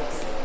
Thanks.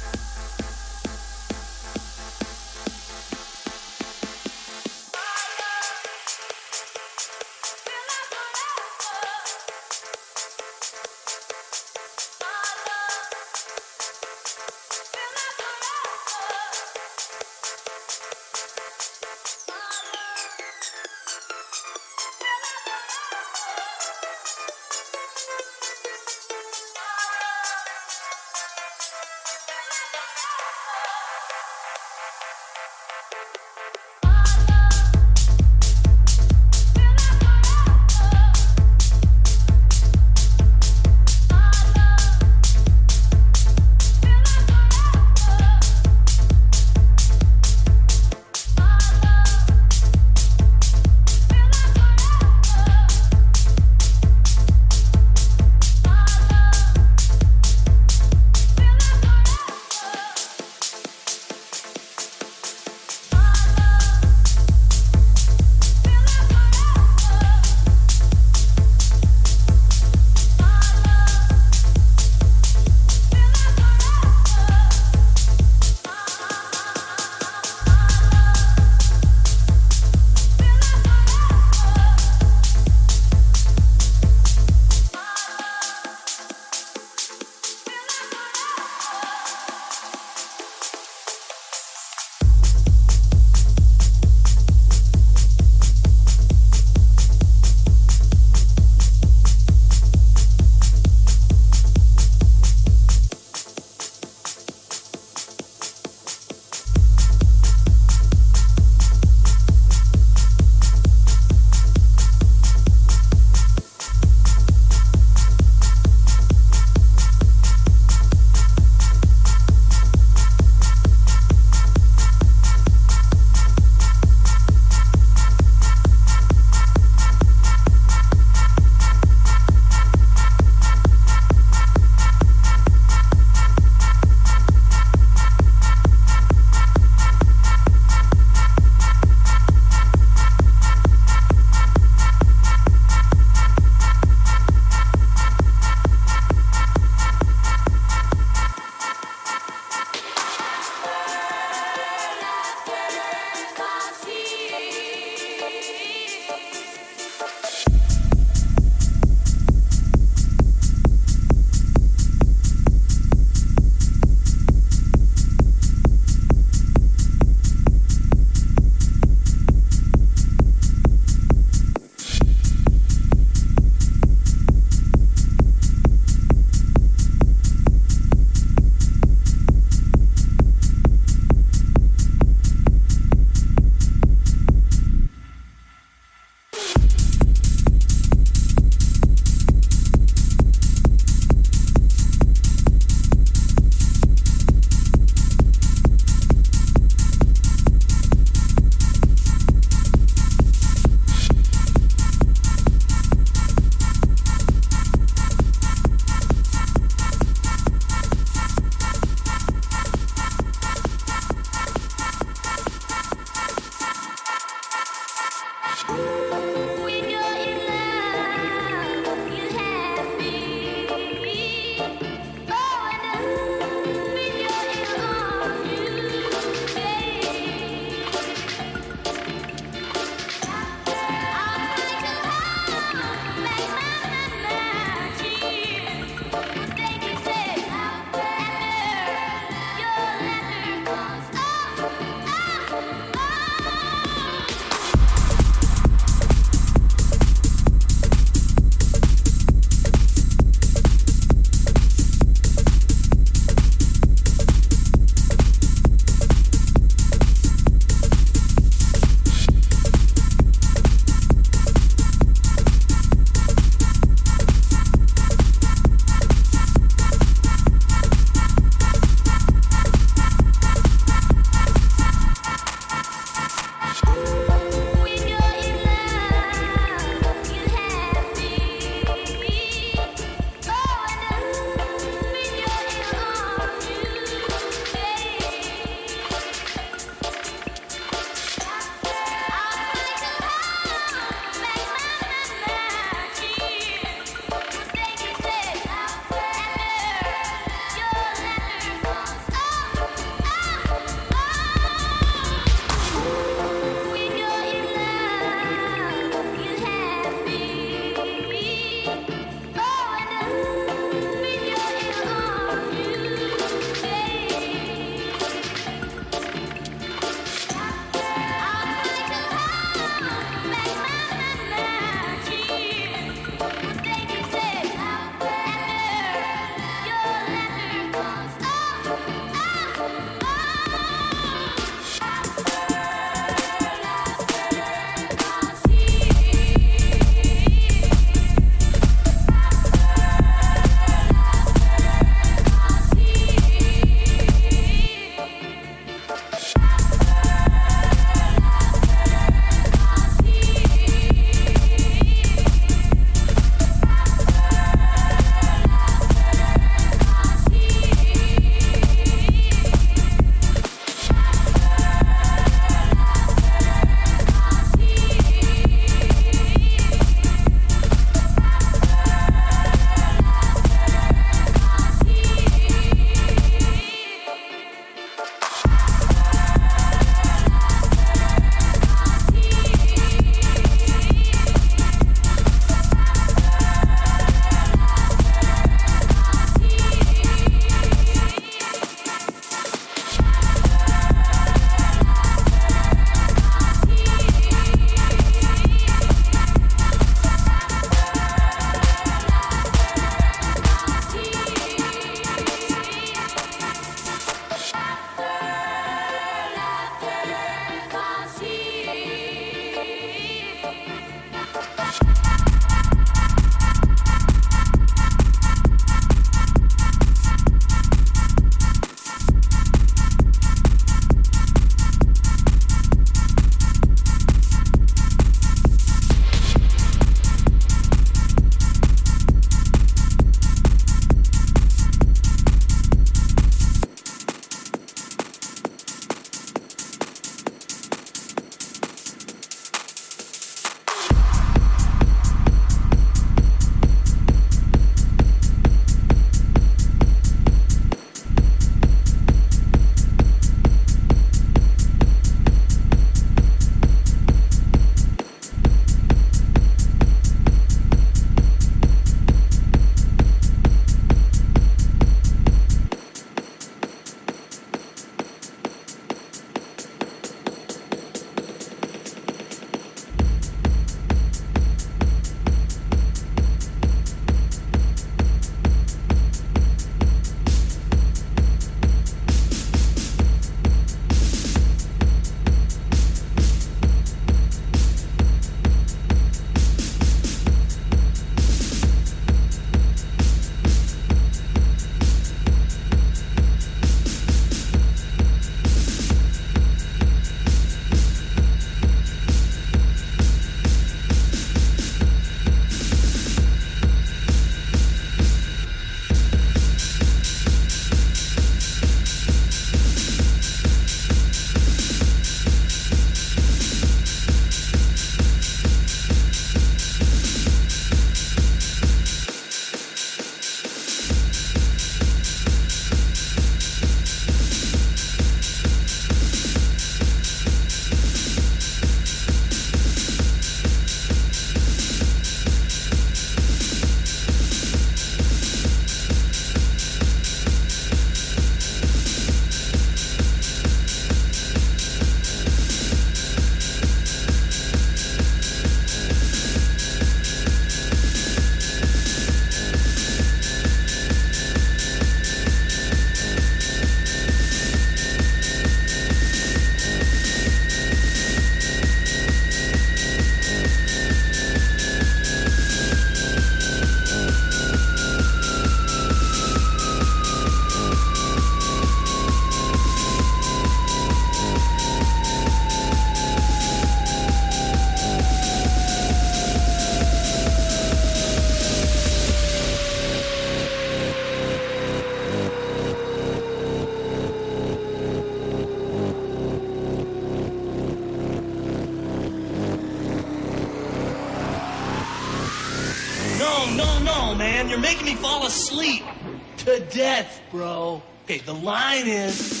Okay, the line is.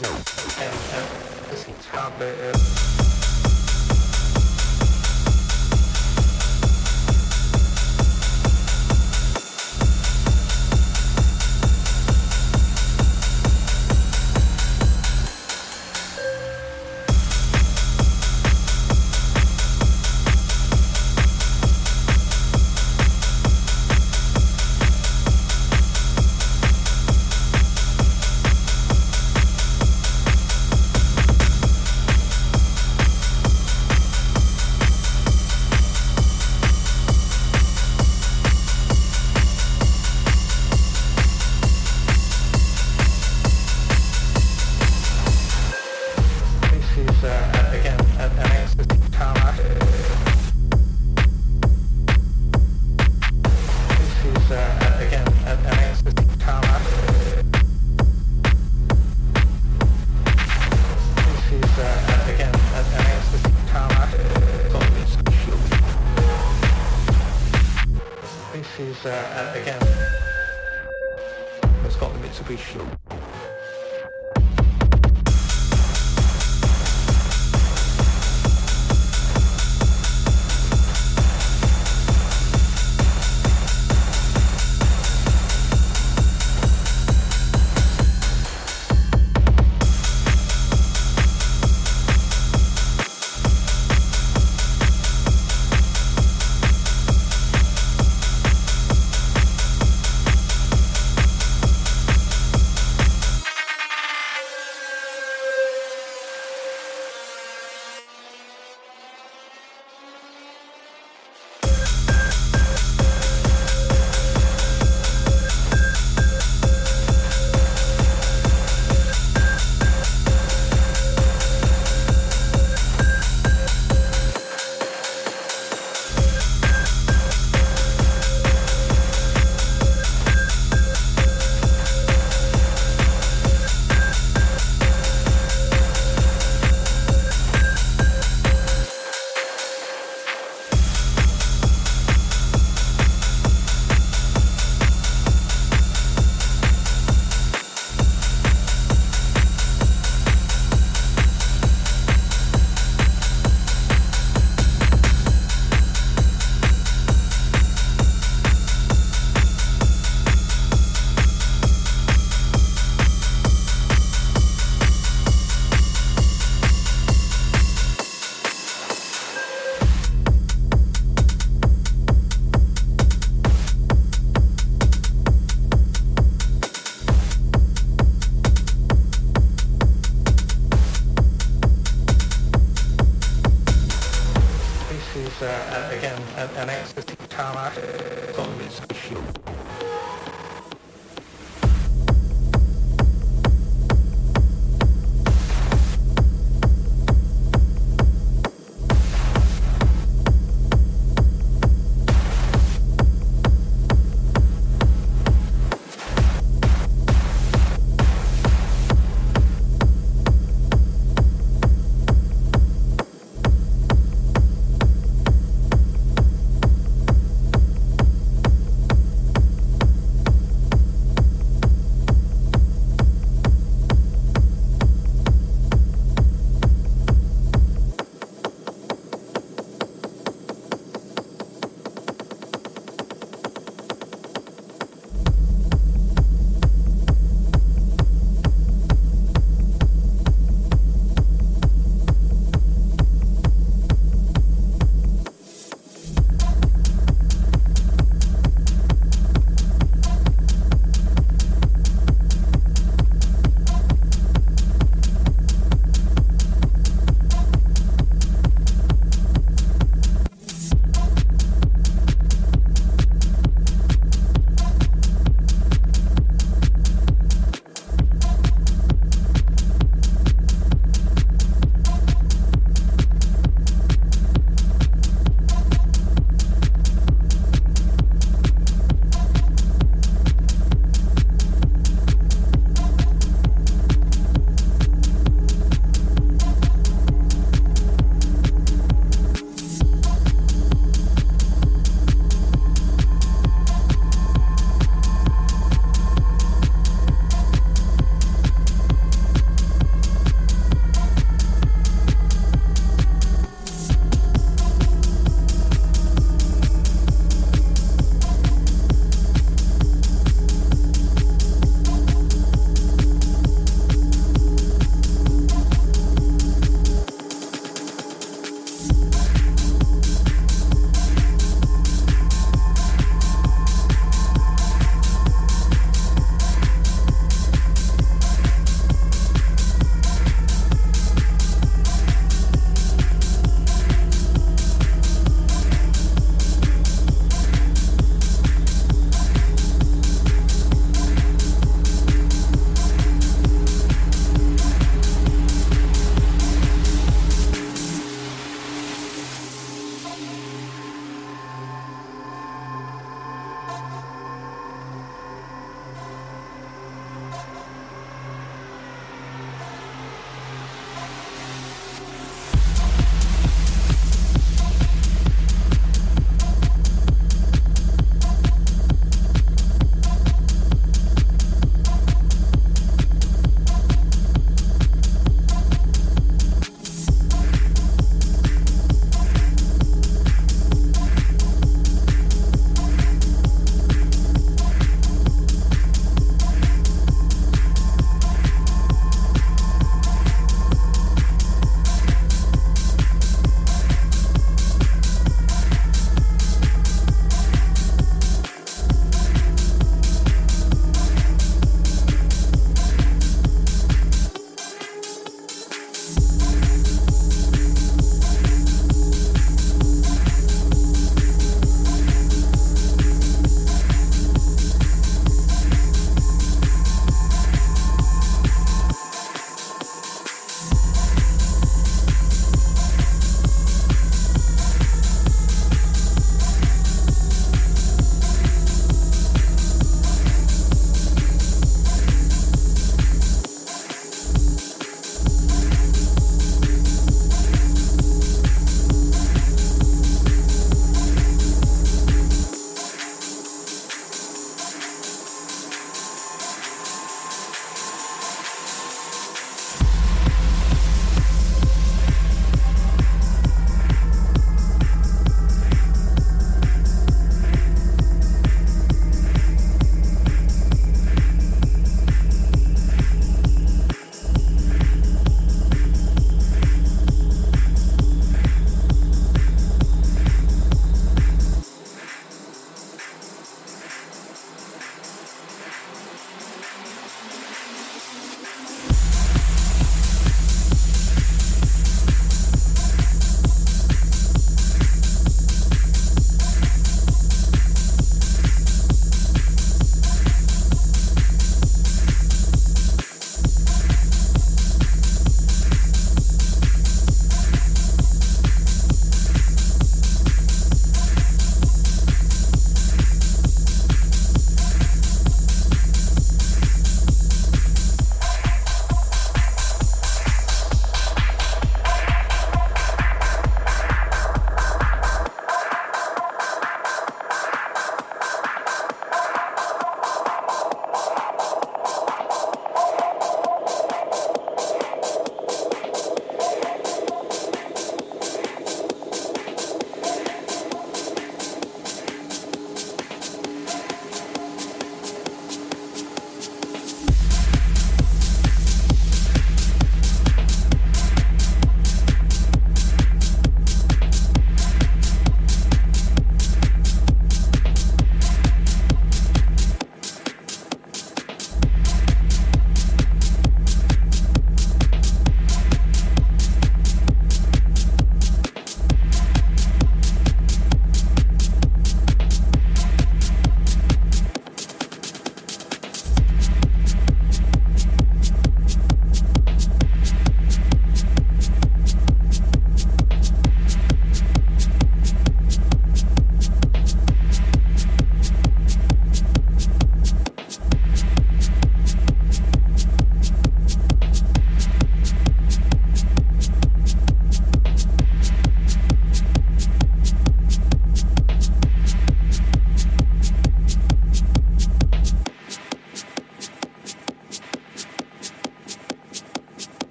This